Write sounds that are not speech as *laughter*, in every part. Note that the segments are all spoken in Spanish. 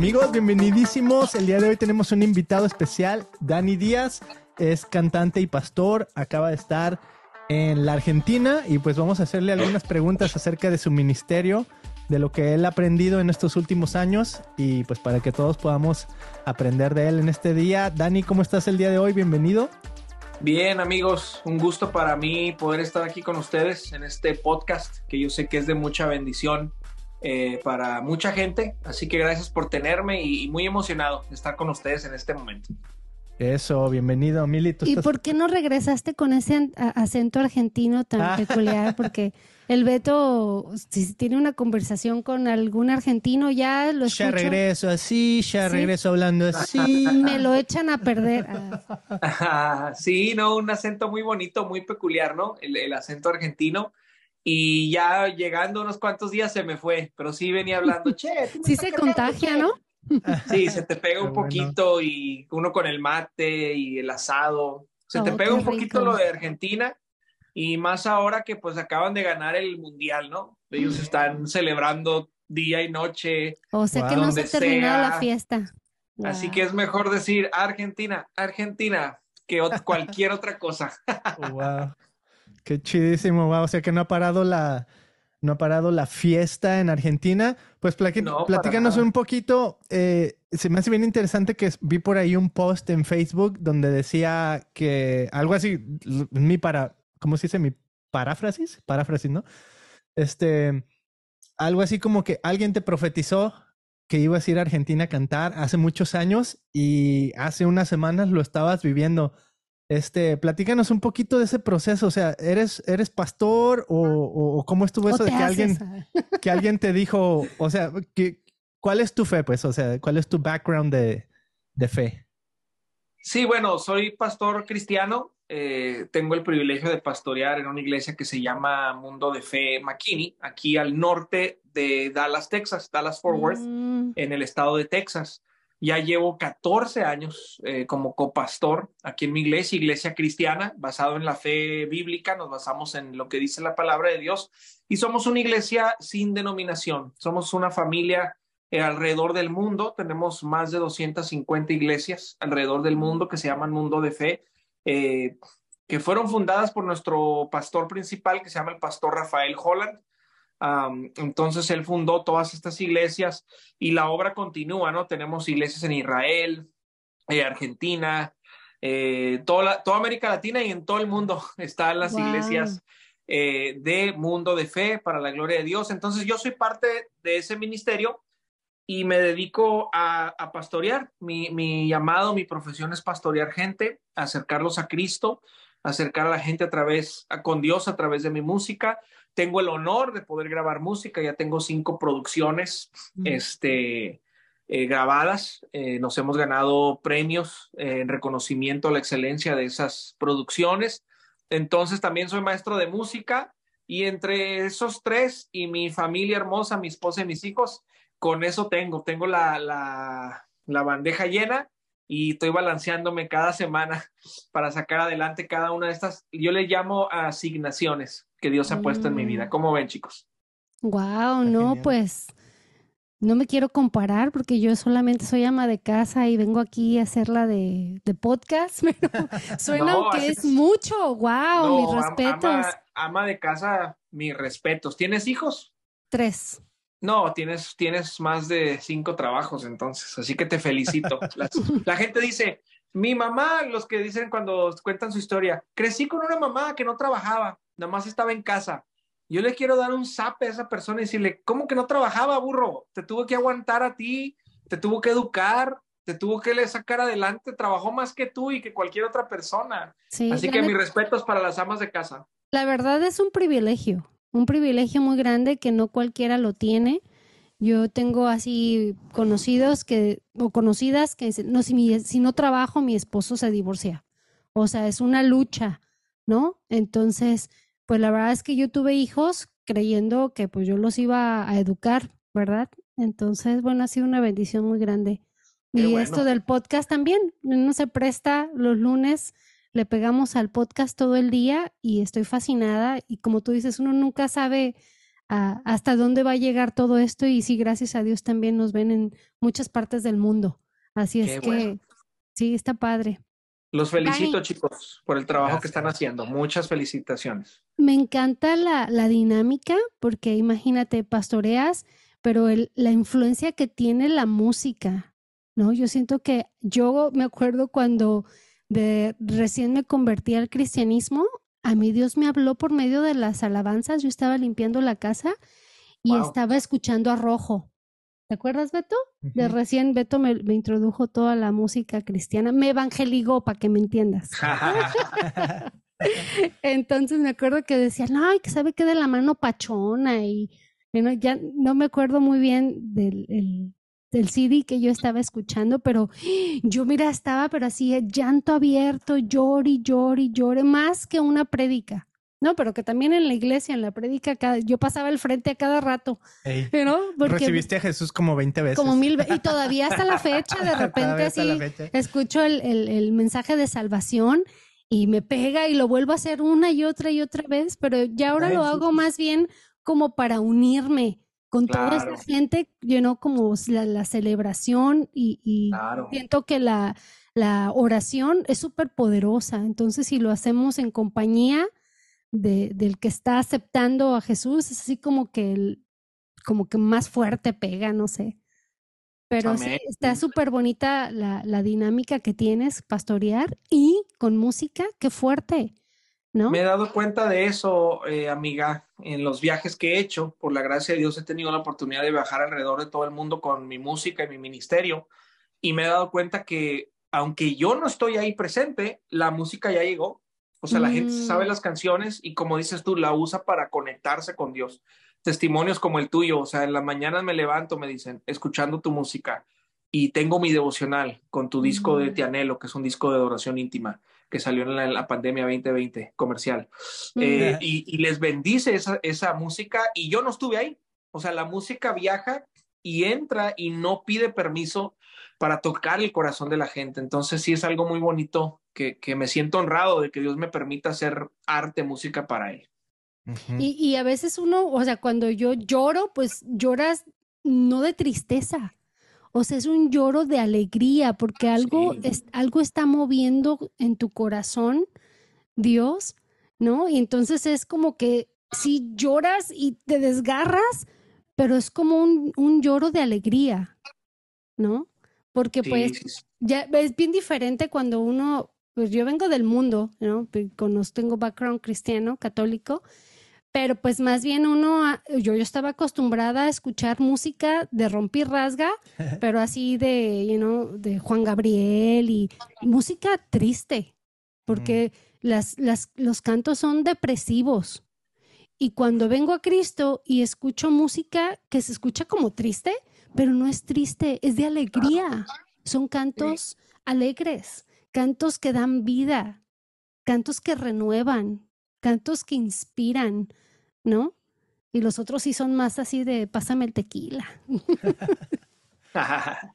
Amigos, bienvenidísimos. El día de hoy tenemos un invitado especial, Dani Díaz. Es cantante y pastor. Acaba de estar en la Argentina y pues vamos a hacerle algunas preguntas acerca de su ministerio, de lo que él ha aprendido en estos últimos años y pues para que todos podamos aprender de él en este día. Dani, ¿cómo estás el día de hoy? Bienvenido. Bien amigos, un gusto para mí poder estar aquí con ustedes en este podcast que yo sé que es de mucha bendición eh, para mucha gente. Así que gracias por tenerme y, muy emocionado de estar con ustedes en este momento. Eso, bienvenido, Mili. ¿Y por qué no regresaste con ese acento argentino tan ah. peculiar? Porque el Beto, si tiene una conversación con algún argentino, ya lo escucho. Ya regreso así, ya regreso hablando así. *laughs* Me lo echan a perder. *laughs* sí, no, un acento muy bonito, muy peculiar, ¿no? el acento argentino y ya llegando unos cuantos días se me fue, pero sí venía hablando, che, sí se contagia, ¿no? *laughs* Sí, se te pega un poquito y uno con el mate y el asado, se te oh, pega un poquito lo de Argentina y más ahora que pues acaban de ganar el mundial, ¿no? Ellos están celebrando día y noche. O sea que no se ha terminado la fiesta. Así que es mejor decir Argentina, Argentina, que cualquier otra cosa. *laughs* wow. Qué chidísimo, wow. O sea que no ha parado la, no ha parado la fiesta en Argentina. Pues platícanos un poquito. Eh, se me hace bien interesante que vi por ahí un post en Facebook donde decía que algo así, mi para, ¿cómo se dice? Mi paráfrasis, paráfrasis, ¿no? Este, algo así como que alguien te profetizó que ibas a ir a Argentina a cantar hace muchos años y hace unas semanas lo estabas viviendo. Este, platícanos un poquito de ese proceso, o sea, ¿eres, eres pastor o, cómo estuvo eso de que alguien, *laughs* que alguien te dijo, o sea, que, ¿cuál es tu fe, pues? O sea, ¿cuál es tu background de, fe? Sí, bueno, soy pastor cristiano, eh, tengo el privilegio de pastorear en una iglesia que se llama Mundo de Fe McKinney, aquí al norte de Dallas, Texas, Dallas Fort Worth, mm. en el estado de Texas. Ya llevo 14 años eh, como copastor aquí en mi iglesia, iglesia cristiana, basado en la fe bíblica, nos basamos en lo que dice la palabra de Dios y somos una iglesia sin denominación, somos una familia eh, alrededor del mundo, tenemos más de 250 iglesias alrededor del mundo que se llaman Mundo de Fe, eh, que fueron fundadas por nuestro pastor principal que se llama el pastor Rafael Holland entonces él fundó todas estas iglesias y la obra continúa, ¿no? Tenemos iglesias en Israel, eh, Argentina, eh, toda, toda, América Latina y en todo el mundo *laughs* están las iglesias eh, de mundo de fe para la gloria de Dios. Entonces yo soy parte de ese ministerio y me dedico a, a pastorear. Mi, mi, llamado, mi profesión es pastorear gente, acercarlos a Cristo, acercar a la gente a través, a, con Dios a través de mi música tengo el honor de poder grabar música, ya tengo cinco producciones este, eh, grabadas, eh, nos hemos ganado premios en reconocimiento a la excelencia de esas producciones. Entonces también soy maestro de música y entre esos tres y mi familia hermosa, mi esposa y mis hijos, con eso tengo, tengo la, la, la bandeja llena y estoy balanceándome cada semana *laughs* para sacar adelante cada una de estas, yo le llamo asignaciones que Dios ha puesto en mi vida. Mm. ¿Cómo ven, chicos? Wow, no, pues no me quiero comparar porque yo solamente soy ama de casa y vengo aquí a hacerla de, de podcast, *laughs* pero *laughs* suena que es mucho. Wow, mis respetos. Ama, de casa, mis respetos. ¿Tienes hijos? Tres. No, tienes, tienes más de cinco trabajos entonces, así que te felicito. *laughs* la gente dice, mi mamá, los que dicen cuando cuentan su historia, crecí con una mamá que no trabajaba nada más estaba en casa. Yo le quiero dar un zap a esa persona y decirle, ¿cómo que no trabajaba, burro? Te tuvo que aguantar a ti, te tuvo que educar, te tuvo que sacar adelante, trabajó más que tú y que cualquier otra persona. Así que mis respetos para las amas de casa. La verdad es un privilegio, un privilegio muy grande que no cualquiera lo tiene. Yo tengo así conocidos que, o conocidas que no, si, si no trabajo, mi esposo se divorcia. O sea, es una lucha, ¿no? Entonces, pues la verdad es que yo tuve hijos creyendo que pues yo los iba a educar, ¿verdad? Entonces, bueno, ha sido una bendición muy grande. y esto del podcast también, no se presta los lunes, le pegamos al podcast todo el día y estoy fascinada y como tú dices, uno nunca sabe hasta dónde va a llegar todo esto y sí, gracias a Dios también nos ven en muchas partes del mundo. Así es que sí, está padre. Los felicito, chicos, por el trabajo que están haciendo. Muchas felicitaciones. Me encanta la, la dinámica porque imagínate, pastoreas, pero el, la influencia que tiene la música, ¿no? Yo siento que yo me acuerdo cuando de, recién me convertí al cristianismo, a mí Dios me habló por medio de las alabanzas. Yo estaba limpiando la casa y estaba escuchando a Rojo. ¿Te acuerdas, Beto? De recién Beto me, me, introdujo toda la música cristiana, me evangeligó para que me entiendas. *laughs* Entonces me acuerdo que decían, ay, que sabe que de la mano pachona y bueno, ya no me acuerdo muy bien del, del CD que yo estaba escuchando, pero yo mira, estaba pero así, llanto abierto, llori, llori, llore, más que una prédica. No, pero que también en la iglesia, en la prédica, yo pasaba al frente a cada rato. Recibiste a Jesús como 20 veces. Como mil veces. Y *laughs* todavía hasta la fecha, de *laughs* repente así, escucho el, el, el, mensaje de salvación y me pega y lo vuelvo a hacer una y otra y otra vez, pero ya ahora lo hago más bien como para unirme con toda esta gente, llenó como la, celebración y, siento que la, la oración es súper poderosa. Entonces, si lo hacemos en compañía de, del que está aceptando a Jesús, es así como que, el, como que más fuerte pega, no sé. Pero sí, está súper bonita la, la dinámica que tienes, pastorear y con música, qué fuerte. Me he dado cuenta de eso, eh, amiga, en los viajes que he hecho. Por la gracia de Dios he tenido la oportunidad de viajar alrededor de todo el mundo con mi música y mi ministerio. Y me he dado cuenta que, aunque yo no estoy ahí presente, la música ya llegó. O sea, la gente sabe mm. las canciones y como dices tú, la usa para conectarse con Dios. Testimonios como el tuyo, o sea, en las mañanas me levanto, me dicen, escuchando tu música y tengo mi devocional con tu disco de mm. Tianelo, que es un disco de adoración íntima que salió en la, pandemia 2020 comercial. Mm. Eh, y, les bendice esa, esa música y yo no estuve ahí. O sea, la música viaja y entra y no pide permiso para tocar el corazón de la gente. Entonces sí es algo muy bonito que, que me siento honrado de que Dios me permita hacer arte, música para Él. y, y a veces uno, o sea, cuando yo lloro, pues lloras no de tristeza, o sea, es un lloro de alegría porque algo, es, algo está moviendo en tu corazón, Dios, ¿no? Y entonces es como que si lloras y te desgarras, pero es como un, un lloro de alegría, ¿no? Porque pues ya es bien diferente cuando uno, pues yo vengo del mundo, ¿no? tengo background cristiano, católico, pero pues más bien uno, yo, yo estaba acostumbrada a escuchar música de romper rasga, *laughs* pero así de, you know, de Juan Gabriel y, música triste, porque mm. las, las, los cantos son depresivos. Y cuando vengo a Cristo y escucho música que se escucha como triste, pero no es triste, es de alegría. Son cantos alegres, cantos que dan vida, cantos que renuevan, cantos que inspiran, ¿no? Y los otros sí son más así de pásame el tequila. *laughs*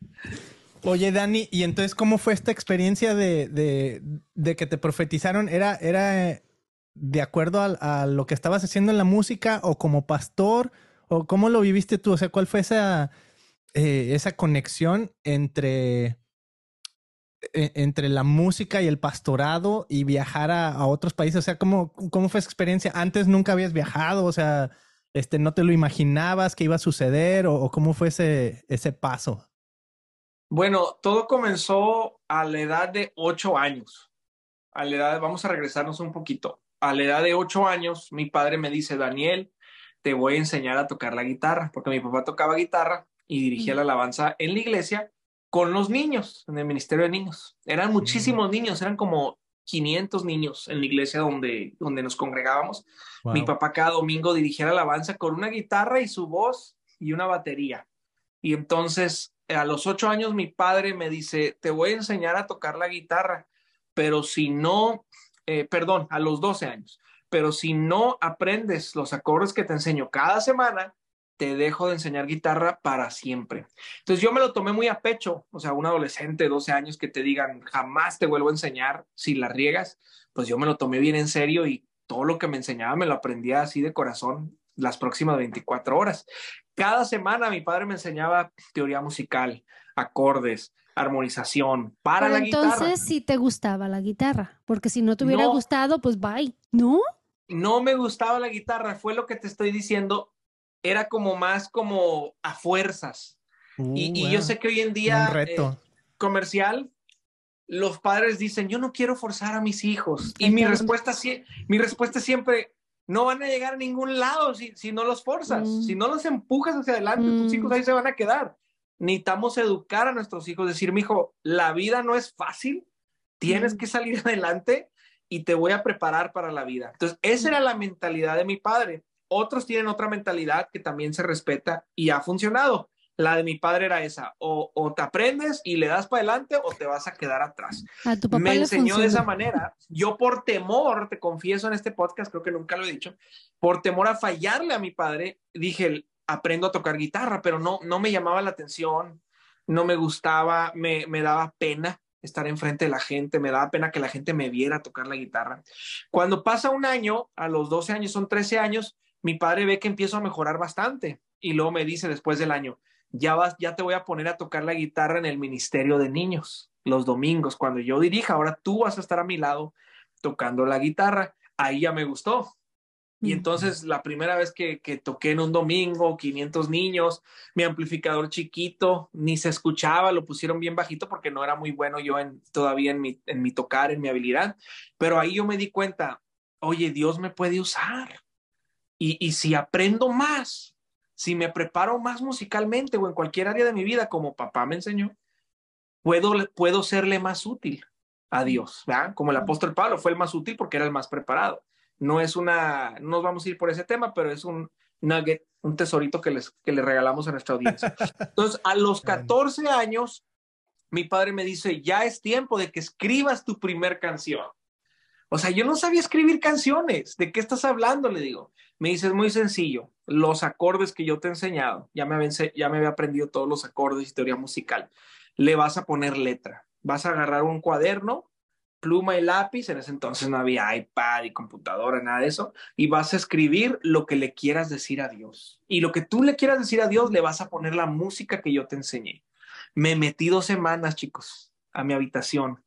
Oye, Dani, ¿y entonces cómo fue esta experiencia de, de, que te profetizaron? ¿Era, era de acuerdo a, lo que estabas haciendo en la música o como pastor? ¿O cómo lo viviste tú? O sea, ¿cuál fue esa, eh, esa conexión entre entre la música y el pastorado y viajar a, otros países? O sea, ¿cómo, ¿cómo fue esa experiencia? Antes nunca habías viajado, o sea, este, ¿no te lo imaginabas que iba a suceder o, cómo fue ese, ese paso? Bueno, todo comenzó a la edad de ocho años. A la edad, vamos a regresarnos un poquito. A la edad de ocho años, mi padre me dice, Daniel, te voy a enseñar a tocar la guitarra, porque mi papá tocaba guitarra y dirigía la alabanza en la iglesia con los niños, en el Ministerio de Niños. Eran muchísimos niños, eran como 500 niños en la iglesia donde, donde nos congregábamos. Mi papá cada domingo dirigía la alabanza con una guitarra y su voz y una batería. Y entonces, a los ocho años, mi padre me dice, te voy a enseñar a tocar la guitarra, pero si no, eh, perdón, a los 12 años, pero si no aprendes los acordes que te enseño cada semana, te dejo de enseñar guitarra para siempre. Entonces yo me lo tomé muy a pecho, o sea, un adolescente de 12 años que te digan, jamás te vuelvo a enseñar si la riegas, pues yo me lo tomé bien en serio y todo lo que me enseñaba me lo aprendía así de corazón. las próximas 24 horas. Cada semana mi padre me enseñaba teoría musical, acordes, armonización para la guitarra. Entonces sí te gustaba la guitarra, porque si no te hubiera gustado, pues bye, ¿no? No me gustaba la guitarra, fue lo que te estoy diciendo, era como más como a fuerzas. y, uh, yo sé que hoy en día reto. Eh, comercial, los padres dicen, yo no quiero forzar a mis hijos. Y mi respuesta, mi respuesta siempre, no van a llegar a ningún lado si, si no los forzas, mm. si no los empujas hacia adelante, tus hijos ahí mm. se van a quedar. Necesitamos educar a nuestros hijos, decir, mi hijo, la vida no es fácil, tienes mm. que salir *laughs* adelante y te voy a preparar para la vida. Entonces, esa era la mentalidad de mi padre. Otros tienen otra mentalidad que también se respeta y ha funcionado. La de mi padre era esa, o, te aprendes y le das para adelante o te vas a quedar atrás. Me enseñó de esa manera. Yo por temor, te confieso en este podcast, creo que nunca lo he dicho, por temor a fallarle a mi padre, dije, aprendo a tocar guitarra, pero no, no me llamaba la atención, no me gustaba, me, me daba pena estar enfrente de la gente, me daba pena que la gente me viera tocar la guitarra. Cuando pasa un año, a los 12 años, son 13 años, mi padre ve que empiezo a mejorar bastante y luego me dice después del año, ya vas, ya te voy a poner a tocar la guitarra en el ministerio de niños los domingos cuando yo dirija. Ahora tú vas a estar a mi lado tocando la guitarra. Ahí ya me gustó. Y entonces la primera vez que, toqué en un domingo, 500 niños, mi amplificador chiquito, ni se escuchaba, lo pusieron bien bajito porque no era muy bueno yo en, todavía en mi, en mi tocar, en mi habilidad. Pero ahí yo me di cuenta, oye, Dios me puede usar. Y, y si aprendo más, si me preparo más musicalmente o en cualquier área de mi vida, como papá me enseñó, puedo, puedo serle más útil a Dios, ¿verdad? Como el apóstol Pablo fue el más útil porque era el más preparado. No es una, no nos vamos a ir por ese tema, pero es un nugget, un tesorito que les, que le regalamos a nuestra audiencia. *laughs* Entonces, a los 14 años, mi padre me dice, ya es tiempo de que escribas tu primer canción. O sea, yo no sabía escribir canciones. ¿De qué estás hablando? Le digo. Me dice, muy sencillo los acordes que yo te he enseñado, ya me, había, ya me había aprendido todos los acordes y teoría musical, le vas a poner letra, vas a agarrar un cuaderno, pluma y lápiz, en ese entonces no había iPad y computadora, nada de eso, y vas a escribir lo que le quieras decir a Dios. Y lo que tú le quieras decir a Dios, le vas a poner la música que yo te enseñé. Me metí dos semanas, chicos, a mi habitación,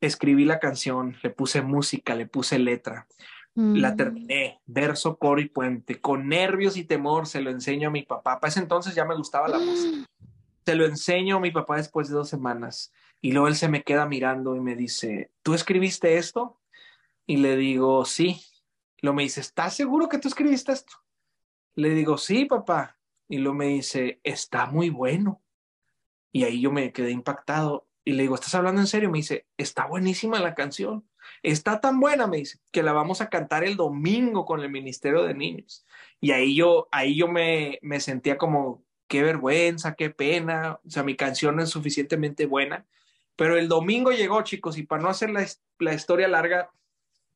escribí la canción, le puse música, le puse letra, la mm. terminé, verso, coro y puente, con nervios y temor se lo enseño a mi papá. Para ese entonces ya me gustaba la música. Se lo enseño a mi papá después de dos semanas y luego él se me queda mirando y me dice, ¿tú escribiste esto? Y le digo, sí. Lo me dice, ¿estás seguro que tú escribiste esto? Le digo, sí, papá. Y lo me dice, está muy bueno. Y ahí yo me quedé impactado y le digo, ¿estás hablando en serio? Me dice, está buenísima la canción. Está tan buena, me dice, que la vamos a cantar el domingo con el Ministerio de Niños. Y ahí yo, ahí yo me, me sentía como, qué vergüenza, qué pena. O sea, mi canción es suficientemente buena. Pero el domingo llegó, chicos, y para no hacer la, la historia larga,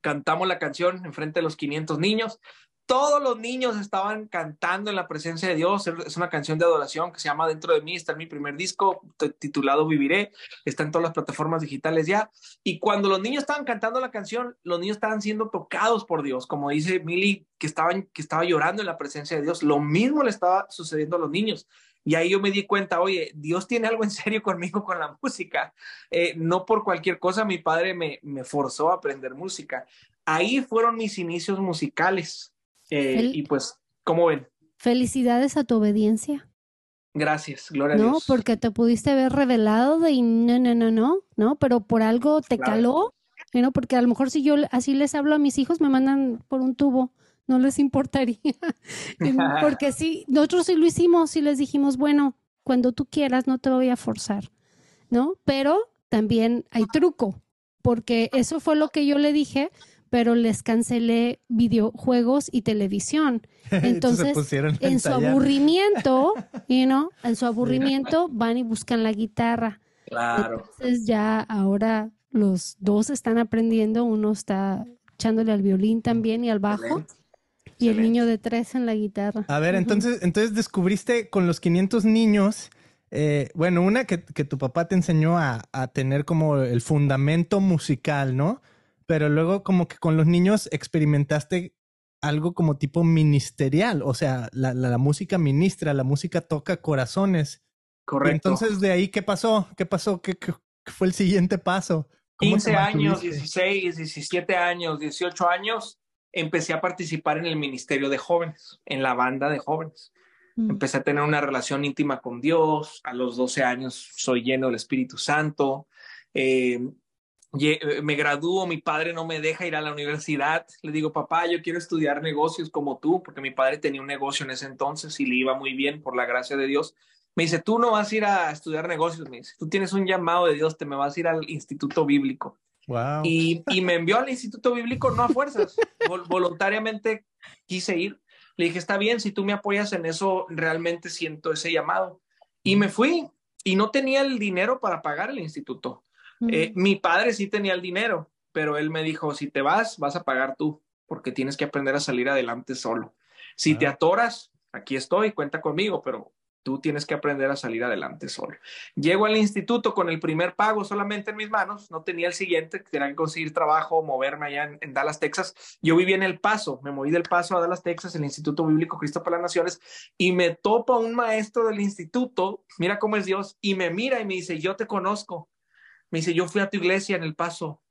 cantamos la canción en frente de los 500 niños todos los niños estaban cantando en la presencia de Dios. Es una canción de adoración que se llama Dentro de mí. Está en mi primer disco titulado Viviré. Está en todas las plataformas digitales ya. Y cuando los niños estaban cantando la canción, los niños estaban siendo tocados por Dios. Como dice estaban, que estaba llorando en la presencia de Dios. Lo mismo le estaba sucediendo a los niños. Y ahí yo me di cuenta, oye, Dios tiene algo en serio conmigo con la *laughs* música. Eh, no por cualquier cosa mi padre me, me forzó a aprender música. Ahí fueron mis inicios musicales eh, y pues, ¿cómo ven? Felicidades a tu obediencia. Gracias, gloria a Dios. No, porque te pudiste haber revelado de no, no, no, no, no, pero por algo te caló, ¿no? Porque a lo mejor si yo así les hablo a mis hijos, me mandan por un tubo, no les importaría. *laughs* *laughs* porque sí, nosotros sí lo hicimos, sí les dijimos, bueno, cuando tú quieras, no te voy a forzar, ¿no? Pero también hay truco, porque eso fue lo que yo le dije, pero les cancelé videojuegos y televisión. *laughs* Entonces, en su aburrimiento, you know, en su *laughs* aburrimiento van y buscan la guitarra. Claro. Entonces ya ahora los dos están aprendiendo, uno está echándole al violín también y al bajo. Y el niño de tres en la guitarra. A ver, entonces, entonces descubriste con los 500 niños, eh, bueno, una que, que, tu papá te enseñó a, a tener como el fundamento musical, ¿no? Pero luego como que con los niños experimentaste algo como tipo ministerial, o sea, la, la, música ministra, la música toca corazones. Correcto. entonces, de ahí, ¿qué pasó? ¿Qué pasó? ¿Qué, fue el siguiente paso? 15 años, 16, 17 años, 18 años, empecé a participar en el ministerio de jóvenes, en la banda de jóvenes. Mm. Empecé a tener una relación íntima con Dios. A los 12 años soy lleno del Espíritu Santo. Eh, eh, me gradúo, mi padre no me deja ir a la universidad. Le digo, papá, yo quiero estudiar negocios como tú, porque mi padre tenía un negocio en ese entonces y le iba muy bien por la gracia de Dios. Me dice, tú no vas a ir a estudiar negocios, me dice, tú tienes un llamado de Dios, te me vas a ir al Instituto Bíblico. Wow. Y, y me envió al Instituto Bíblico, no a fuerzas, voluntariamente quise ir. Le dije, está bien, si tú me apoyas en eso, realmente siento ese llamado. Y me fui y no tenía el dinero para pagar el instituto. Eh, mi padre sí tenía el dinero, pero él me dijo, si te vas, vas a pagar tú, porque tienes que aprender a salir adelante solo. Si te atoras, aquí estoy, cuenta conmigo, pero tú tienes que aprender a salir adelante solo. Llego al instituto con el primer pago solamente en mis manos, no tenía el siguiente, tenía que conseguir trabajo, moverme allá en, Dallas, Texas. Yo vivía en El Paso, me moví del Paso a Dallas, Texas, el Instituto Bíblico Cristo para las Naciones, y me topa un maestro del instituto, mira cómo es Dios, y me mira y me dice, yo te conozco. Me dice, yo fui a tu iglesia en El Paso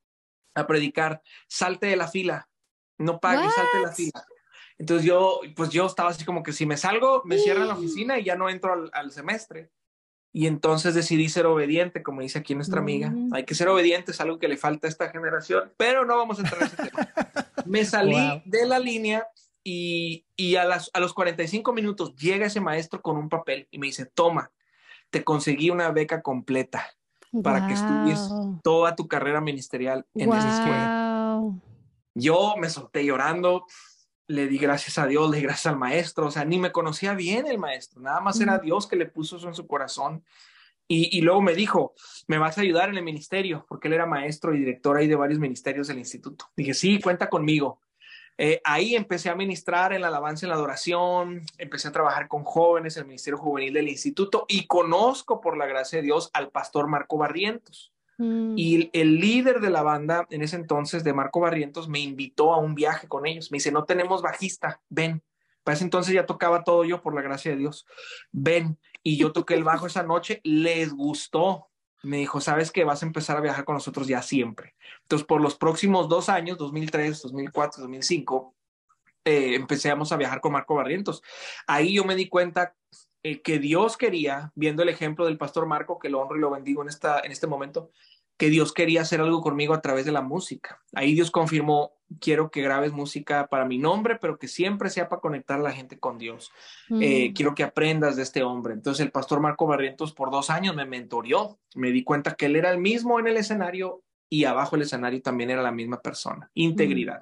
a predicar, salte de la fila, no pagues, salte de la fila. Entonces yo, pues yo estaba así como que si me salgo, me cierran la oficina y ya no entro al, semestre. Y entonces decidí ser obediente, como dice aquí nuestra amiga. Mm. Hay que ser obediente, es algo que le falta a esta generación, pero no vamos a entrar en ese tema. *laughs* Me salí de la línea y, y a, las, a los 45 minutos llega ese maestro con un papel y me dice, toma, te conseguí una beca completa para que estudies toda tu carrera ministerial en esa escuela. Yo me solté llorando, le di gracias a Dios, le di gracias al maestro, o sea, ni me conocía bien el maestro, nada más era Dios que le puso eso en su corazón. Y, y, luego me dijo, me vas a ayudar en el ministerio, porque él era maestro y director ahí de varios ministerios del instituto. Dije, sí, cuenta conmigo. Eh, ahí empecé a ministrar en la alabanza y en la adoración, empecé a trabajar con jóvenes en el Ministerio Juvenil del Instituto y conozco por la gracia de Dios al pastor Marco Barrientos. Mm. Y el, líder de la banda en ese entonces de Marco Barrientos me invitó a un viaje con ellos. Me dice, no tenemos bajista, ven. Para ese entonces ya tocaba todo yo por la gracia de Dios. Ven. Y yo toqué el bajo esa noche, les gustó me dijo, sabes que vas a empezar a viajar con nosotros ya siempre. Entonces, por los próximos dos años, 2003, 2004, 2005, eh, empezamos a viajar con Marco Barrientos. Ahí yo me di cuenta eh, que Dios quería, viendo el ejemplo del pastor Marco, que lo honro y lo bendigo en, esta, en este momento, que Dios quería hacer algo conmigo a través de la música. Ahí Dios confirmó, quiero que grabes música para mi nombre, pero que siempre sea para conectar a la gente con Dios. Eh, mm. quiero que aprendas de este hombre. Entonces el pastor Marco Barrientos por dos años me mentorió. Me di cuenta que él era el mismo en el escenario y abajo el escenario también era la misma persona. Integridad.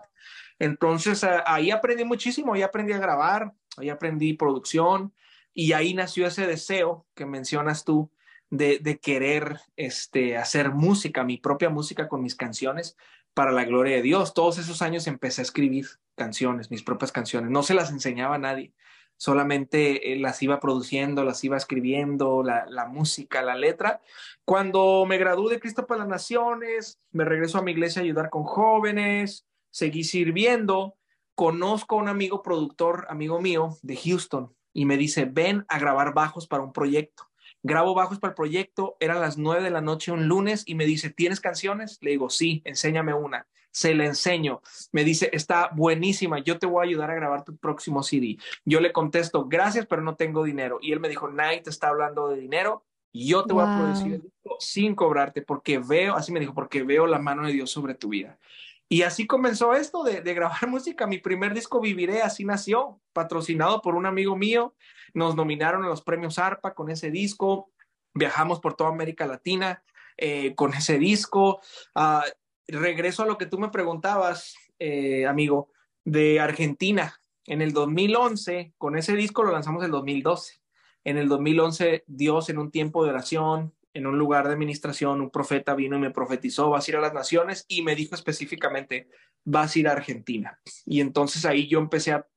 Entonces ahí aprendí muchísimo, ahí aprendí a grabar, ahí aprendí producción y ahí nació ese deseo que mencionas tú de, querer este, hacer música, mi propia música con mis canciones para la gloria de Dios. Todos esos años empecé a escribir canciones, mis propias canciones. No se las enseñaba a nadie, solamente eh, las iba produciendo, las iba escribiendo, la, música, la letra. Cuando me gradué de Cristo para las Naciones, me regreso a mi iglesia a ayudar con jóvenes, seguí sirviendo. Conozco a un amigo productor, amigo mío de Houston, y me dice, ven a grabar bajos para un proyecto grabo bajos para el proyecto, eran las nueve de la noche un lunes y me dice, ¿tienes canciones? Le digo, sí, enséñame una. Se le enseño. Me dice, está buenísima, yo te voy a ayudar a grabar tu próximo CD. Yo le contesto, gracias, pero no tengo dinero. Y él me dijo, Night está hablando de dinero, yo te voy a producir el disco sin cobrarte porque veo, así me dijo, porque veo la mano de Dios sobre tu vida. Y así comenzó esto de, grabar *laughs* música. Mi primer disco Viviré, así nació, patrocinado por un amigo mío. Nos nominaron a los premios ARPA con ese disco. Viajamos por toda América Latina eh, con ese disco. Uh, regreso a lo que tú me preguntabas, eh, amigo, de Argentina. En el 2011, con ese disco lo lanzamos en el 2012. En el 2011, Dios en un tiempo de oración, en un lugar de administración, un profeta vino y me profetizó, vas a ir a las naciones y me dijo específicamente, vas a ir a Argentina. Y entonces ahí yo empecé a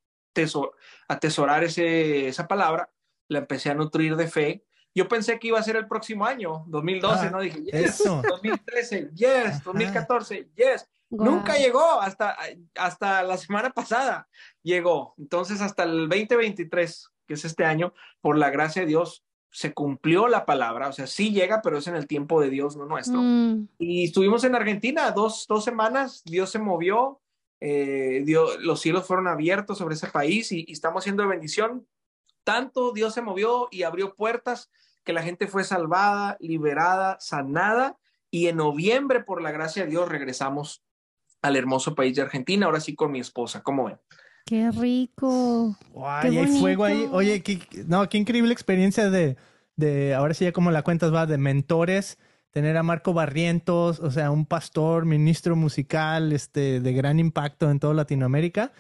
atesorar ese, esa palabra, la empecé a nutrir de fe. Yo pensé que iba a ser el próximo año, 2012, ah, ¿no? Dije, yes, 2013, yes, 2014, yes. Nunca llegó, hasta, hasta la semana pasada llegó. Entonces, hasta el 2023, que es este año, por la gracia de Dios, se cumplió la palabra. O sea, sí llega, pero es en el tiempo de Dios, no nuestro. Mm. Y estuvimos en Argentina dos, dos semanas, Dios se movió, eh, Dios, los cielos fueron abiertos sobre ese país y, y estamos haciendo bendición. Tanto Dios se movió y abrió puertas que la gente fue salvada, liberada, sanada. Y en noviembre, por la gracia de Dios, regresamos al hermoso país de Argentina, ahora sí con mi esposa, ¿cómo ven? Qué rico. Qué hay fuego ahí. Oye, qué, no, qué increíble experiencia de, de, ahora sí ya como la cuentas va, de mentores, tener a Marco Barrientos, o sea, un pastor, ministro musical, este, de gran impacto en toda Latinoamérica.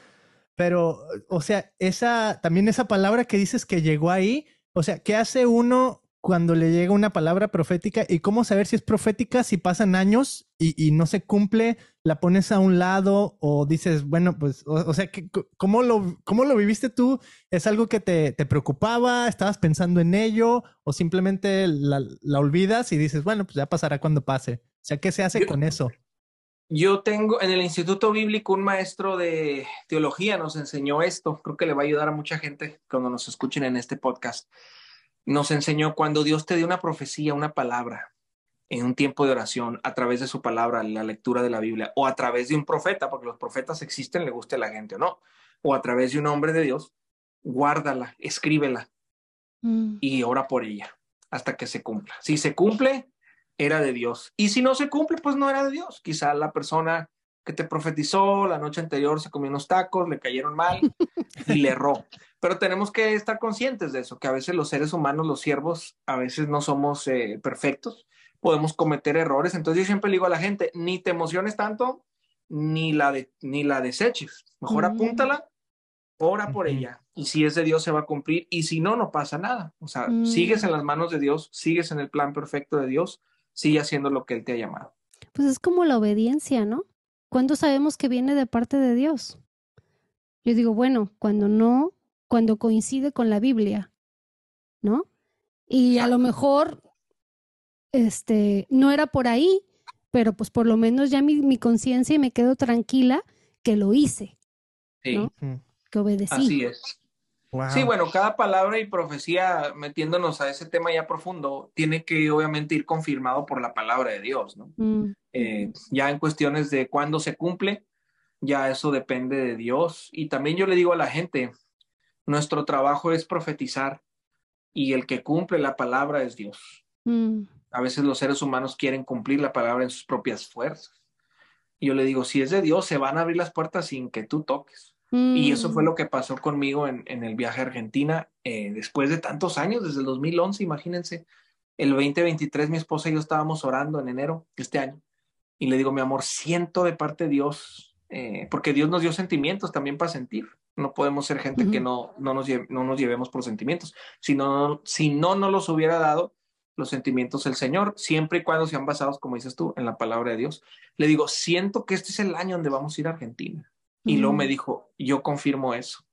Pero, o sea, esa, también esa palabra que dices que llegó ahí, o sea, ¿qué hace uno cuando le llega una palabra profética y cómo saber si es profética si pasan años y, no se cumple, la pones a un lado o dices, bueno, pues, o, sea, ¿cómo lo, ¿cómo lo viviste tú? ¿Es algo que te, preocupaba? ¿Estabas pensando en ello? ¿O simplemente la, olvidas y dices, bueno, pues ya pasará cuando pase? O sea, ¿qué se hace con eso? Yo tengo en el Instituto Bíblico un maestro de teología, nos enseñó esto. Creo que le va a ayudar a mucha gente cuando nos escuchen en este podcast nos enseñó cuando Dios te dio una profecía, una palabra, en un tiempo de oración, a través de su palabra, la lectura de la Biblia, o a través de un profeta, porque los profetas existen, le guste a la gente o no, o a través de un hombre de Dios, guárdala, escríbela mm. y ora por ella hasta que se cumpla. Si se cumple, era de Dios. Y si no se cumple, pues no era de Dios. Quizá la persona que te profetizó la noche anterior se comió unos tacos, le cayeron mal y le erró. *laughs* Pero tenemos que estar conscientes de eso, que a veces los seres humanos, los siervos, a veces no somos eh, perfectos, podemos cometer errores. Entonces yo siempre le digo a la gente, ni te emociones tanto, ni la, de, ni la deseches. Mejor apúntala, ora por ella. Y si es de Dios se va a cumplir. Y si no, no pasa nada. O sea, mm. sigues en las manos de Dios, sigues en el plan perfecto de Dios, sigue haciendo lo que Él te ha llamado. Pues es como la obediencia, ¿no? ¿Cuándo sabemos que viene de parte de Dios? Yo digo, bueno, cuando no, cuando coincide con la Biblia, ¿no? Y a lo mejor, este, no era por ahí, pero pues por lo menos ya mi, mi conciencia y me quedo tranquila que lo hice, ¿no? Que obedecí. Así es. Sí, bueno, cada palabra y profecía, metiéndonos a ese tema ya profundo, tiene que obviamente ir confirmado por la palabra de Dios, ¿no? Mm. Eh, ya en cuestiones de cuándo se cumple, ya eso depende de Dios. Y también yo le digo a la gente, nuestro trabajo es profetizar y el que cumple la palabra es Dios. Mm. A veces los seres humanos quieren cumplir la palabra en sus propias fuerzas. Y yo le digo, si es de Dios, se van a abrir las puertas sin que tú toques. Y eso fue mm. lo que pasó conmigo en, el viaje a Argentina eh, después de tantos años, desde el 2011, imagínense. El 2023 mi esposa y yo estábamos orando en enero de este año. Y le digo, mi amor, siento de parte de Dios, eh, porque Dios nos dio sentimientos también para sentir. No podemos ser gente que no, no, nos no nos llevemos por sentimientos. Si no, si no nos los hubiera dado los sentimientos el Señor, siempre y cuando sean basados, como dices tú, en la palabra de Dios. Le digo, siento que este es el año donde vamos a ir a Argentina y luego me dijo, yo confirmo eso.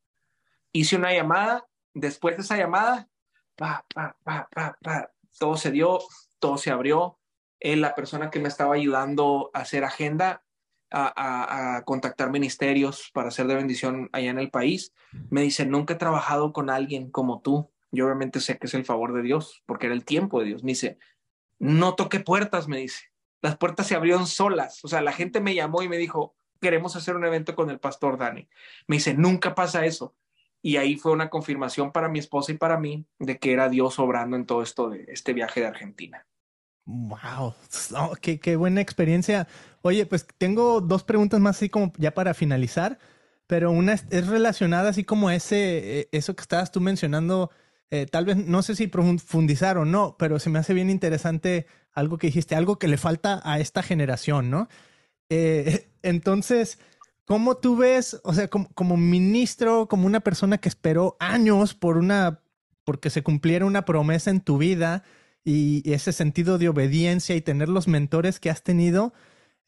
Hice una llamada, después de esa llamada, pa, pa, pa, pa, pa, todo se dio, todo se abrió. Él, la persona que me estaba ayudando a hacer agenda, a, a, contactar ministerios para hacer de bendición allá en el país, me dice, nunca he trabajado con alguien como tú. Yo obviamente sé que es el favor de Dios, porque era el tiempo de Dios. Me dice, no toqué puertas, me dice. Las puertas se abrieron solas. O sea, la gente me llamó y me dijo, queremos hacer un evento con el pastor Dani. Me dice, nunca pasa eso. Y ahí fue una confirmación para mi esposa y para mí de que era Dios obrando en todo esto de este viaje de Argentina. Wow, qué, buena experiencia. Oye, pues tengo dos preguntas más así como ya para finalizar, pero una es, relacionada así como ese, eh, eso que estabas tú mencionando, eh, tal vez no sé si profundizar o no, pero se me hace bien interesante algo que dijiste, algo que le falta a esta generación, ¿no? Eh, entonces, ¿cómo tú ves, o sea, como, ministro, como una persona que esperó años por una, porque se cumpliera una promesa en tu vida y, ese sentido de obediencia y tener los mentores que has tenido?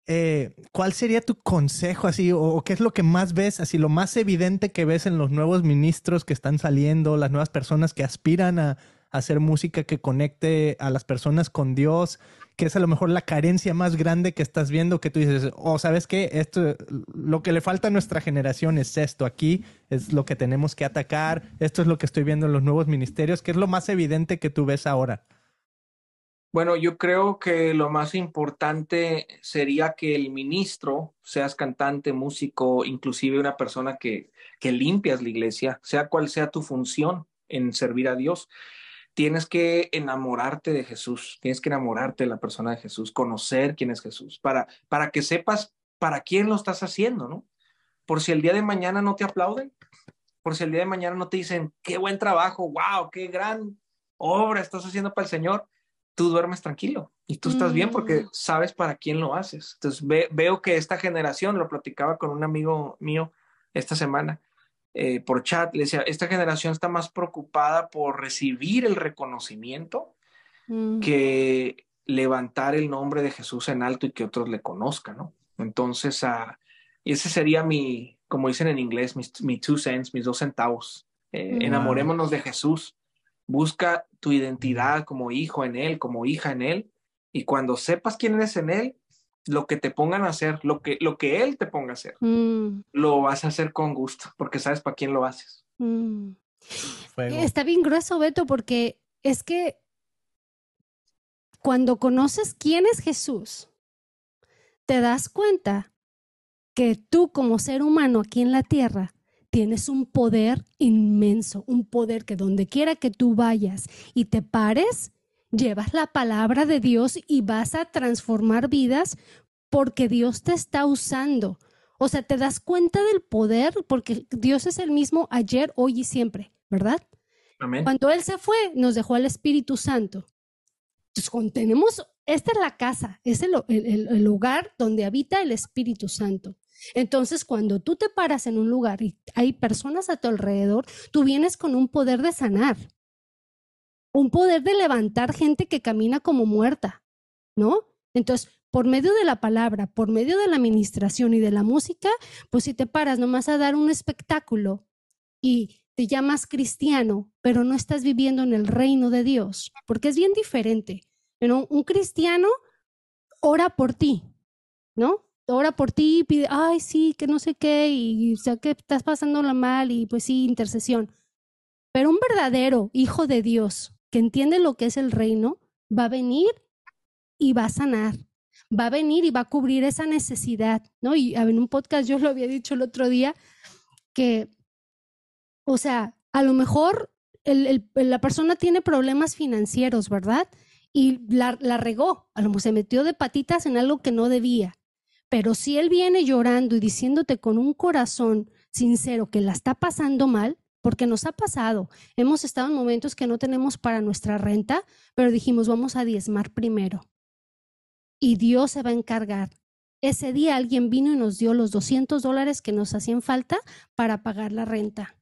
Eh, ¿Cuál sería tu consejo así o, qué es lo que más ves, así lo más evidente que ves en los nuevos ministros que están saliendo, las nuevas personas que aspiran a, hacer música que conecte a las personas con Dios, que es a lo mejor la carencia más grande que estás viendo, que tú dices, oh, ¿sabes qué? Esto, lo que le falta a nuestra generación es esto, aquí es lo que tenemos que atacar, esto es lo que estoy viendo en los nuevos ministerios, que es lo más evidente que tú ves ahora. Bueno, yo creo que lo más importante sería que el ministro, seas cantante, músico, inclusive una persona que, que limpias la iglesia, sea cual sea tu función en servir a Dios, tienes que enamorarte de Jesús, tienes que enamorarte de la persona de Jesús, conocer quién es Jesús, para, para que sepas para quién lo estás haciendo, ¿no? Por si el día de mañana no te aplauden, por si el día de mañana no te dicen, qué buen trabajo, wow, qué gran obra estás haciendo para el Señor, tú duermes tranquilo y tú estás bien porque mm. sabes para quién lo haces. Entonces veo que esta generación, lo platicaba con un amigo mío esta semana, eh, por chat, le decía, esta generación está más preocupada por recibir el reconocimiento mm. que levantar el nombre de Jesús en alto y que otros le conozcan, ¿no? Entonces, uh, ese sería mi, como dicen en inglés, mis, two cents, mis dos centavos. Eh, enamorémonos de Jesús. Busca tu identidad como hijo en Él, como hija en Él. Y cuando sepas quién eres en Él, lo que te pongan a hacer, lo que, lo que él te ponga a hacer, mm. lo vas a hacer con gusto, porque sabes para quién lo haces. Mm. Está bien grueso, Beto, porque es que cuando conoces quién es Jesús, te das cuenta que tú como ser humano aquí en la tierra tienes un poder inmenso, un poder que donde quiera que tú vayas y te pares, llevas la palabra de Dios y vas a transformar vidas porque Dios te está usando. O sea, te das cuenta del poder porque Dios es el mismo ayer, hoy y siempre, ¿verdad? Amén. Cuando Él se fue, nos dejó al Espíritu Santo. Entonces, tenemos, esta es la casa, es el, el lugar donde habita el Espíritu Santo. Entonces, cuando tú te paras en un lugar y hay personas a tu alrededor, tú vienes con un poder de sanar un poder de levantar gente que camina como muerta, ¿no? Entonces, por medio de la palabra, por medio de la administración y de la música, pues si te paras nomás a dar un espectáculo y te llamas cristiano, pero no estás viviendo en el reino de Dios, porque es bien diferente. Pero un cristiano ora por ti, ¿no? Ora por ti y pide, ay, sí, que no sé qué, y o sea que estás pasándola mal, y pues sí, intercesión. Pero un verdadero hijo de Dios, entiende lo que es el reino, va a venir y va a sanar, va a venir y va a cubrir esa necesidad, ¿no? Y en un podcast yo lo había dicho el otro día, que, o sea, a lo mejor la persona tiene problemas financieros, ¿verdad? Y la, la regó, a lo mejor se metió de patitas en algo que no debía. Pero si él viene llorando y diciéndote con un corazón sincero que la está pasando mal, porque nos ha pasado. Hemos estado en momentos que no tenemos para nuestra renta, pero dijimos, vamos a diezmar primero. Y Dios se va a encargar. Ese día alguien vino y nos dio los 200 dólares que nos hacían falta para pagar la renta.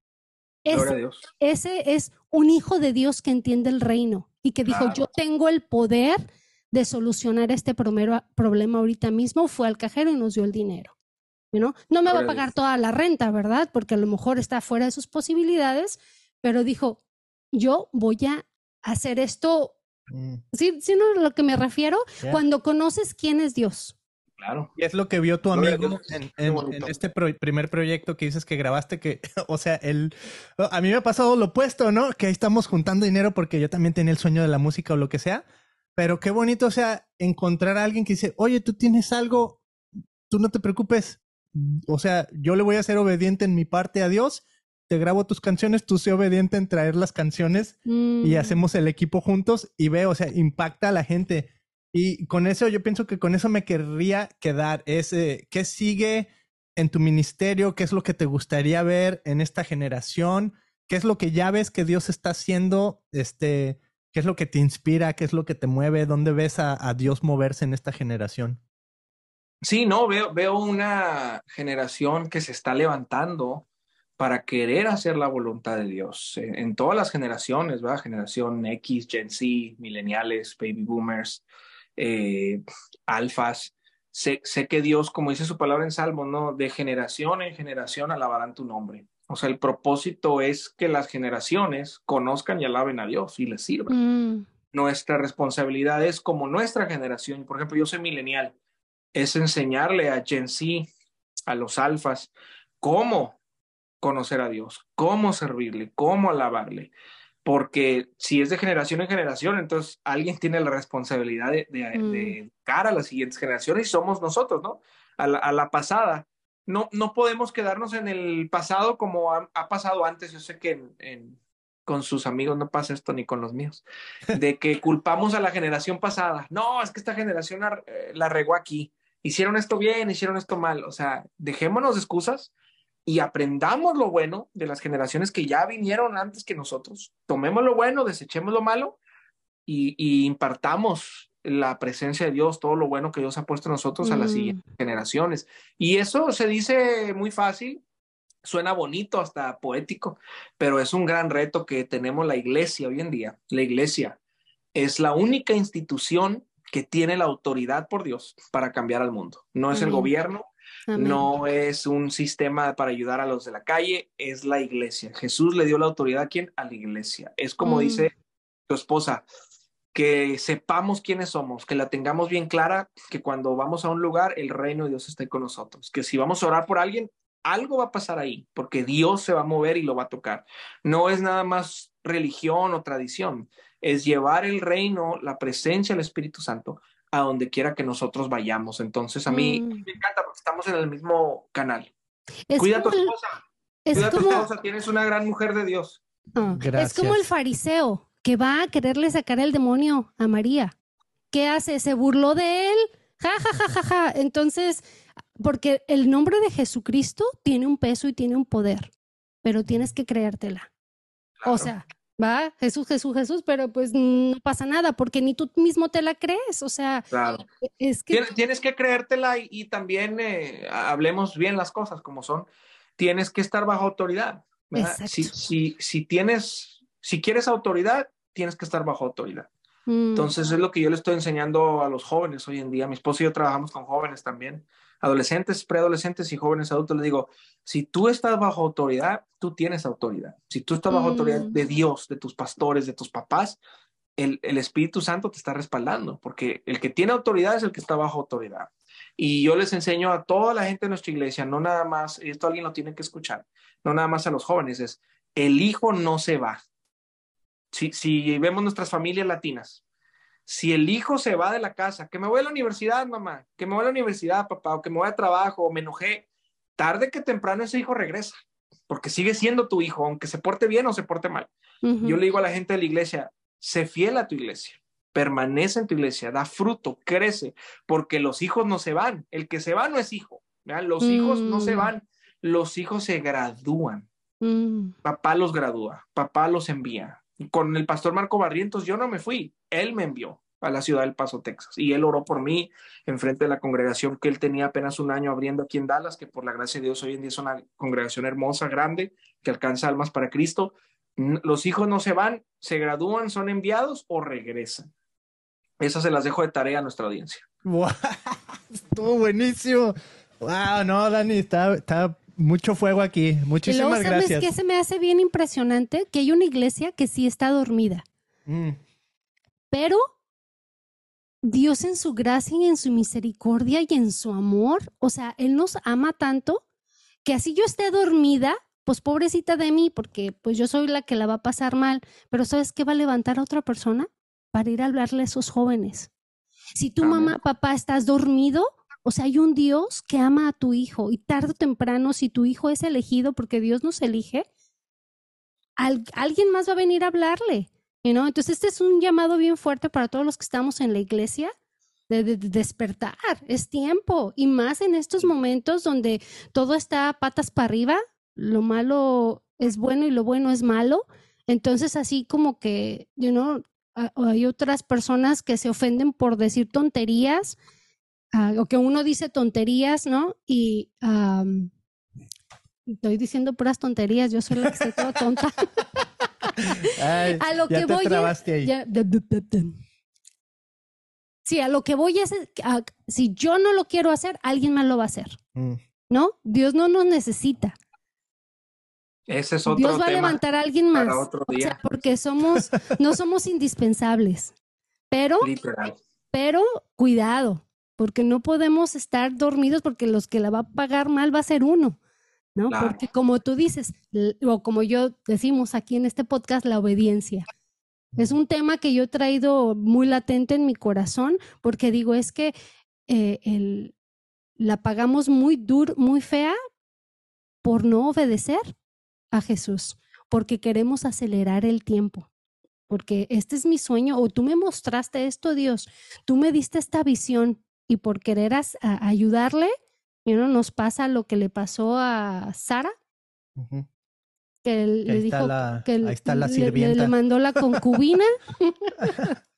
Ese, ese es un hijo de Dios que entiende el reino y que dijo, yo tengo el poder de solucionar este problema ahorita mismo. Fue al cajero y nos dio el dinero. ¿No? me va a pagar toda la renta, ¿verdad? Porque a lo mejor está fuera de sus posibilidades, pero dijo, yo voy a hacer esto. Mm. ¿Sí, ¿Sí no lo que me refiero? Cuando conoces quién es Dios. Claro. Y es lo que vio tu amigo en, este primer proyecto que dices que grabaste, que, *laughs* o sea, él, a mí me ha pasado lo opuesto, ¿no? Que ahí estamos juntando dinero porque yo también tenía el sueño de la música o lo que sea, pero qué bonito, o sea, encontrar a alguien que dice, oye, tú tienes algo, tú no te preocupes, o sea, yo le voy a ser obediente en mi parte a Dios, te grabo tus canciones, tú sé obediente en traer las canciones y mm. hacemos el equipo juntos y veo, o sea, impacta a la gente. Y con eso yo pienso que con eso me querría quedar. Es, ¿Qué sigue en tu ministerio? ¿Qué es lo que te gustaría ver en esta generación? ¿Qué es lo que ya ves que Dios está haciendo? Este, ¿Qué es lo que te inspira? ¿Qué es lo que te mueve? ¿Dónde ves a Dios moverse en esta generación? Sí, no, veo, veo una generación que se está levantando para querer hacer la voluntad de Dios en, todas las generaciones, ¿verdad? Generación X, Gen Z, millennials, baby boomers, eh, alfas. Sé, sé, que Dios, como dice su palabra en Salmo, ¿no? De generación en generación alabarán tu nombre. O sea, el propósito es que las generaciones conozcan y alaben a Dios y les sirvan. Mm. Nuestra responsabilidad es como nuestra generación, por ejemplo, yo soy milenial, es enseñarle a Gen Z, a los alfas, cómo conocer a Dios, cómo servirle, cómo alabarle. Porque si es de generación en generación, entonces alguien tiene la responsabilidad de, de, mm. a las siguientes generaciones y somos nosotros, ¿no? A la, pasada. No, no podemos quedarnos en el pasado como ha, pasado antes. Yo sé que en, con sus amigos no pasa esto ni con los míos, de que culpamos a la generación pasada. No, es que esta generación la, eh, la regó aquí. Hicieron esto bien, hicieron esto mal. O sea, dejémonos de excusas y aprendamos lo bueno de las generaciones que ya vinieron antes que nosotros. Tomemos lo bueno, desechemos lo malo y, impartamos la presencia de Dios, todo lo bueno que Dios ha puesto en nosotros a las mm. siguientes generaciones. Y eso se dice muy fácil, suena bonito, hasta poético, pero es un gran reto que tenemos la iglesia hoy en día. La iglesia es la única institución que tiene la autoridad por Dios para cambiar al mundo. No es el gobierno, no es un sistema para ayudar a los de la calle, es la iglesia. Jesús le dio la autoridad a quién? A la iglesia. Es como mm. dice tu esposa, que sepamos quiénes somos, que la tengamos bien clara, que cuando vamos a un lugar, el reino de Dios esté con nosotros, que si vamos a orar por alguien, algo va a pasar ahí, porque Dios se va a mover y lo va a tocar. No es nada más religión o tradición, es llevar el reino, la presencia del Espíritu Santo a donde quiera que nosotros vayamos. Entonces, a mí, mm. me encanta porque estamos en el mismo canal. Cuida a tu esposa. Cuida a tu esposa, tienes una gran mujer de Dios. Ah, es como el fariseo que va a quererle sacar el demonio a María. ¿Qué hace? Se burló de él. Ja, ja, ja, ja, ja. Entonces, porque el nombre de Jesucristo tiene un peso y tiene un poder, pero tienes que creértela. O sea, va, Jesús, Jesús, Jesús, pero pues no pasa nada porque ni tú mismo te la crees, o sea, es que... Tienes, que creértela y, también eh, hablemos bien las cosas como son, tienes que estar bajo autoridad. Si, si, si, tienes, si quieres autoridad, tienes que estar bajo autoridad. Mm. Entonces es lo que yo le estoy enseñando a los jóvenes hoy en día. Mi esposo y yo trabajamos con jóvenes también adolescentes, preadolescentes y jóvenes adultos, les digo, si tú estás bajo autoridad, tú tienes autoridad. Si tú estás bajo autoridad mm. de Dios, de tus pastores, de tus papás, el, Espíritu Santo te está respaldando, porque el que tiene autoridad es el que está bajo autoridad. Y yo les enseño a toda la gente de nuestra iglesia, no nada más, y esto alguien lo tiene que escuchar, no nada más a los jóvenes, es, el hijo no se va. Si, si vemos nuestras familias latinas, si el hijo se va de la casa, que me voy a la universidad, mamá, que me voy a la universidad, papá, o que me voy a trabajo, o me enojé, tarde que temprano ese hijo regresa, porque sigue siendo tu hijo, aunque se porte bien o se porte mal. Yo le digo a la gente de la iglesia, sé fiel a tu iglesia, permanece en tu iglesia, da fruto, crece, porque los hijos no se van. El que se va no es hijo, los hijos no se mm. van, los hijos se gradúan. Mm. Papá los gradúa, papá los envía, con el pastor Marco Barrientos yo no me fui, él me envió a la ciudad del Paso, Texas, y él oró por mí en frente de la congregación que él tenía apenas un año abriendo aquí en Dallas, que por la gracia de Dios hoy en día es una congregación hermosa, grande, que alcanza almas para Cristo. Los hijos no se van, se gradúan, son enviados o regresan. Esas se las dejo de tarea a nuestra audiencia. Wow, *laughs* estuvo buenísimo. Wow, no, Dani, está, está mucho fuego aquí. Muchísimas gracias. ¿Sabes qué se me hace bien impresionante? Que hay una iglesia que sí está dormida. Mm. Pero Dios en su gracia y en su misericordia y en su amor, o sea, Él nos ama tanto que así yo esté dormida, pues pobrecita de mí, porque pues yo soy la que la va a pasar mal, pero ¿sabes qué va a levantar a otra persona? Para ir a hablarle a esos jóvenes. Si tu mamá, papá, estás dormido, o sea, hay un Dios que ama a tu hijo y tarde o temprano, si tu hijo es elegido porque Dios nos elige, alguien más va a venir a hablarle. ¿no? Entonces, este es un llamado bien fuerte para todos los que estamos en la iglesia. De, despertar, es tiempo, y más en estos momentos donde todo está patas para arriba, lo malo es bueno y lo bueno es malo, entonces así como que, you know, hay otras personas que se ofenden por decir tonterías, Ah, o que uno dice tonterías, ¿no? Y estoy diciendo puras tonterías, yo soy la que estoy toda tonta. *laughs* a lo que voy sí, a lo que voy es, si yo no lo quiero hacer, alguien más lo va a hacer. Mm. ¿No? Dios no nos necesita. Ese es otro Dios va a levantar a alguien más. porque somos, no somos indispensables. Pero, pero cuidado, porque no podemos estar dormidos porque los que la va a pagar mal va a ser uno. ¿no? Porque como tú dices, o como yo decimos aquí en este podcast, la obediencia. Es un tema que yo he traído muy latente en mi corazón porque digo, es que eh, el, la pagamos muy duro, muy fea por no obedecer a Jesús, porque queremos acelerar el tiempo. Porque este es mi sueño, o tú me mostraste esto, Dios, tú me diste esta visión y por querer ayudarle, nos pasa lo que le pasó a Sara, que le dijo que ahí está la sirvienta. Le, mandó la concubina. *laughs*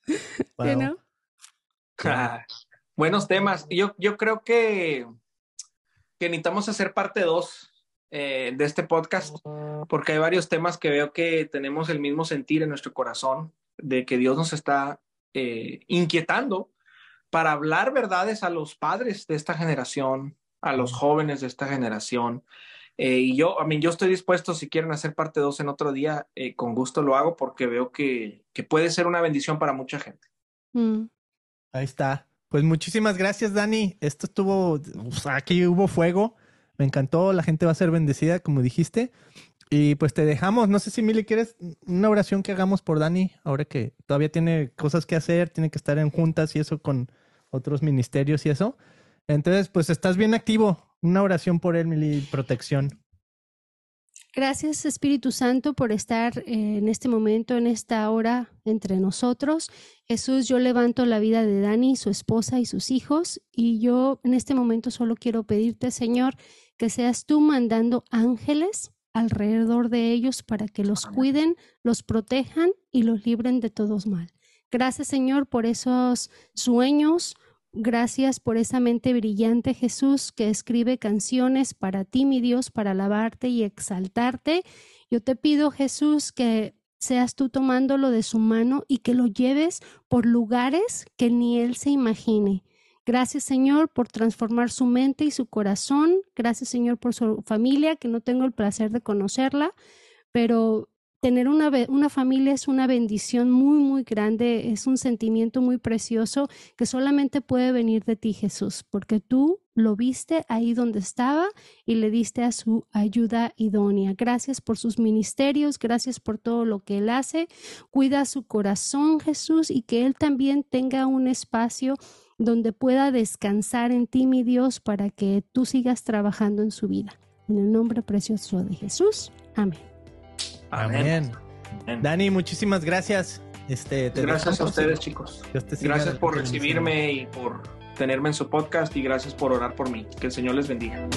buenos temas. Yo, yo creo que, que necesitamos hacer parte dos eh, de este podcast, porque hay varios temas que veo que tenemos el mismo sentir en nuestro corazón, de que Dios nos está eh, inquietando para hablar verdades a los padres de esta generación, a los jóvenes de esta generación. Eh, y yo, a mí, yo estoy dispuesto, si quieren hacer parte dos en otro día, eh, con gusto lo hago porque veo que, que, puede ser una bendición para mucha gente. Mm. Ahí está. Pues muchísimas gracias, Dani. Esto estuvo, aquí hubo fuego. Me encantó, la gente va a ser bendecida, como dijiste. Y pues te dejamos. No sé si Mili quieres una oración que hagamos por Dani, ahora que todavía tiene cosas que hacer, tiene que estar en juntas y eso con otros ministerios y eso. Entonces, pues estás bien activo. Una oración por él, Mili, protección. Gracias Espíritu Santo por estar eh, en este momento, en esta hora entre nosotros. Jesús, yo levanto la vida de Dani, su esposa y sus hijos y yo en este momento solo quiero pedirte, Señor, que seas tú mandando ángeles alrededor de ellos para que los cuiden, los protejan y los libren de todos mal. Gracias Señor por esos sueños, Gracias por esa mente brillante, Jesús, que escribe canciones para ti, mi Dios, para alabarte y exaltarte. Yo te pido, Jesús, que seas tú tomándolo de su mano y que lo lleves por lugares que ni él se imagine. Gracias, Señor, por transformar su mente y su corazón. Gracias, Señor, por su familia, que no tengo el placer de conocerla, pero tener una, una familia es una bendición muy, muy grande, es un sentimiento muy precioso que solamente puede venir de ti, Jesús, porque tú lo viste ahí donde estaba y le diste a su ayuda idónea. Gracias por sus ministerios, gracias por todo lo que él hace. Cuida su corazón, Jesús, y que él también tenga un espacio donde pueda descansar en ti, mi Dios, para que tú sigas trabajando en su vida. En el nombre precioso de Jesús. Amén. Amén. Dani, muchísimas gracias. Este, gracias a ustedes, chicos. Gracias por recibirme y por tenerme en su podcast y gracias por orar por mí. Que el Señor les bendiga.